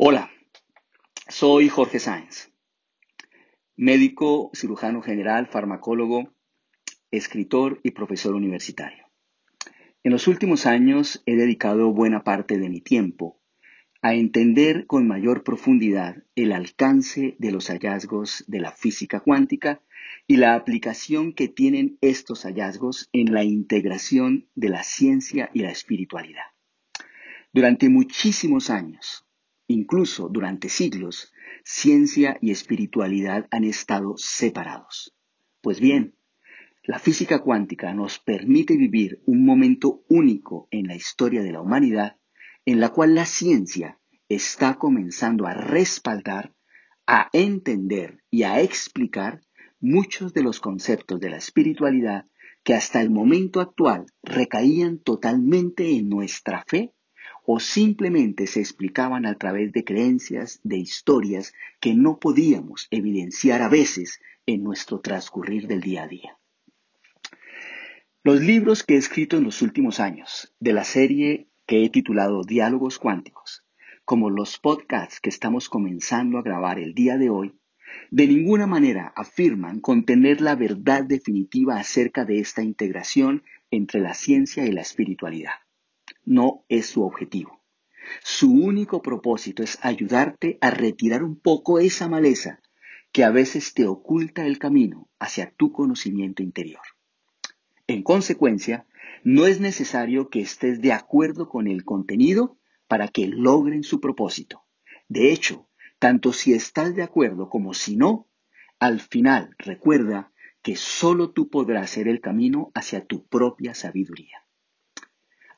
Hola, soy Jorge Sáenz, médico, cirujano general, farmacólogo, escritor y profesor universitario. En los últimos años he dedicado buena parte de mi tiempo a entender con mayor profundidad el alcance de los hallazgos de la física cuántica y la aplicación que tienen estos hallazgos en la integración de la ciencia y la espiritualidad. Durante muchísimos años, Incluso durante siglos, ciencia y espiritualidad han estado separados. Pues bien, la física cuántica nos permite vivir un momento único en la historia de la humanidad en la cual la ciencia está comenzando a respaldar, a entender y a explicar muchos de los conceptos de la espiritualidad que hasta el momento actual recaían totalmente en nuestra fe o simplemente se explicaban a través de creencias, de historias que no podíamos evidenciar a veces en nuestro transcurrir del día a día. Los libros que he escrito en los últimos años de la serie que he titulado Diálogos Cuánticos, como los podcasts que estamos comenzando a grabar el día de hoy, de ninguna manera afirman contener la verdad definitiva acerca de esta integración entre la ciencia y la espiritualidad no es su objetivo. Su único propósito es ayudarte a retirar un poco esa maleza que a veces te oculta el camino hacia tu conocimiento interior. En consecuencia, no es necesario que estés de acuerdo con el contenido para que logren su propósito. De hecho, tanto si estás de acuerdo como si no, al final recuerda que solo tú podrás ser el camino hacia tu propia sabiduría.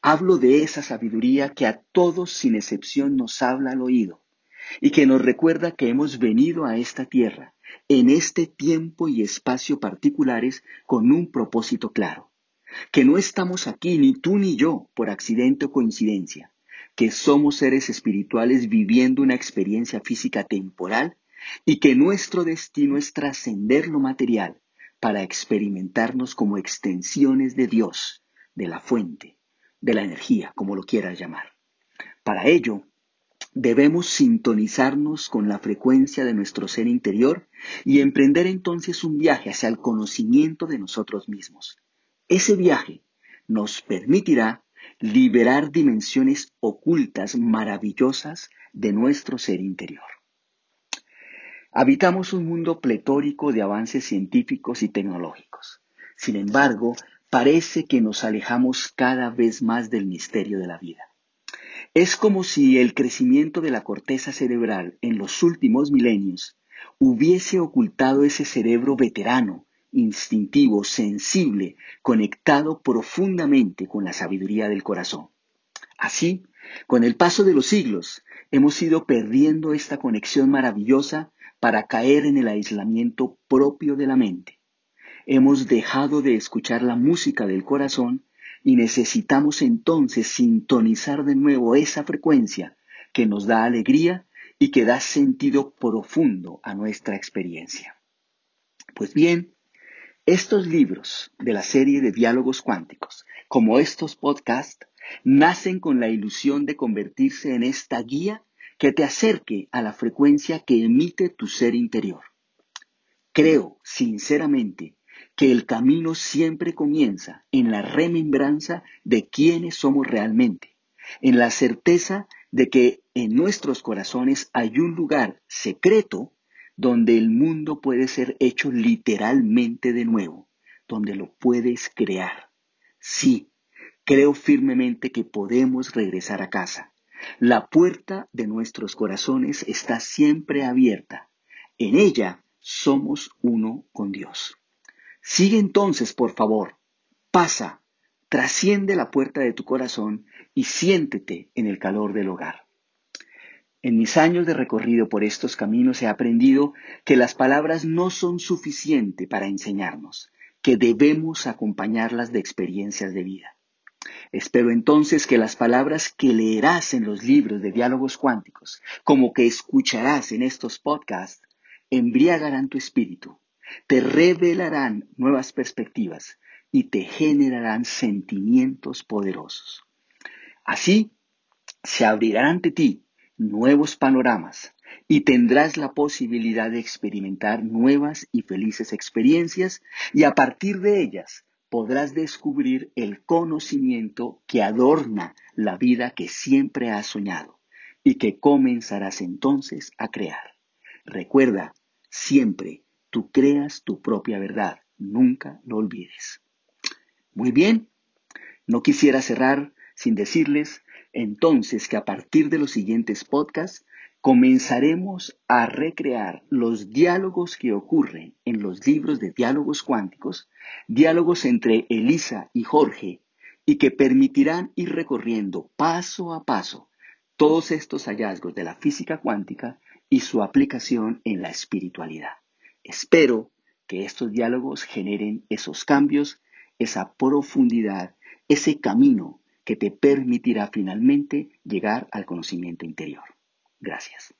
Hablo de esa sabiduría que a todos sin excepción nos habla al oído y que nos recuerda que hemos venido a esta tierra en este tiempo y espacio particulares con un propósito claro, que no estamos aquí ni tú ni yo por accidente o coincidencia, que somos seres espirituales viviendo una experiencia física temporal y que nuestro destino es trascender lo material para experimentarnos como extensiones de Dios, de la fuente, de la energía, como lo quieras llamar. Para ello, debemos sintonizarnos con la frecuencia de nuestro ser interior y emprender entonces un viaje hacia el conocimiento de nosotros mismos. Ese viaje nos permitirá liberar dimensiones ocultas maravillosas de nuestro ser interior. Habitamos un mundo pletórico de avances científicos y tecnológicos. Sin embargo, parece que nos alejamos cada vez más del misterio de la vida. Es como si el crecimiento de la corteza cerebral en los últimos milenios hubiese ocultado ese cerebro veterano, instintivo, sensible, conectado profundamente con la sabiduría del corazón. Así, con el paso de los siglos, hemos ido perdiendo esta conexión maravillosa para caer en el aislamiento propio de la mente hemos dejado de escuchar la música del corazón y necesitamos entonces sintonizar de nuevo esa frecuencia que nos da alegría y que da sentido profundo a nuestra experiencia. Pues bien, estos libros de la serie de diálogos cuánticos, como estos podcasts, nacen con la ilusión de convertirse en esta guía que te acerque a la frecuencia que emite tu ser interior. Creo, sinceramente, que el camino siempre comienza en la remembranza de quiénes somos realmente, en la certeza de que en nuestros corazones hay un lugar secreto donde el mundo puede ser hecho literalmente de nuevo, donde lo puedes crear. Sí, creo firmemente que podemos regresar a casa. La puerta de nuestros corazones está siempre abierta. En ella somos uno con Dios. Sigue entonces, por favor, pasa, trasciende la puerta de tu corazón y siéntete en el calor del hogar. En mis años de recorrido por estos caminos he aprendido que las palabras no son suficientes para enseñarnos, que debemos acompañarlas de experiencias de vida. Espero entonces que las palabras que leerás en los libros de diálogos cuánticos, como que escucharás en estos podcasts, embriagarán tu espíritu te revelarán nuevas perspectivas y te generarán sentimientos poderosos. Así se abrirán ante ti nuevos panoramas y tendrás la posibilidad de experimentar nuevas y felices experiencias y a partir de ellas podrás descubrir el conocimiento que adorna la vida que siempre has soñado y que comenzarás entonces a crear. Recuerda, siempre tú creas tu propia verdad, nunca lo olvides. Muy bien, no quisiera cerrar sin decirles entonces que a partir de los siguientes podcasts comenzaremos a recrear los diálogos que ocurren en los libros de diálogos cuánticos, diálogos entre Elisa y Jorge, y que permitirán ir recorriendo paso a paso todos estos hallazgos de la física cuántica y su aplicación en la espiritualidad. Espero que estos diálogos generen esos cambios, esa profundidad, ese camino que te permitirá finalmente llegar al conocimiento interior. Gracias.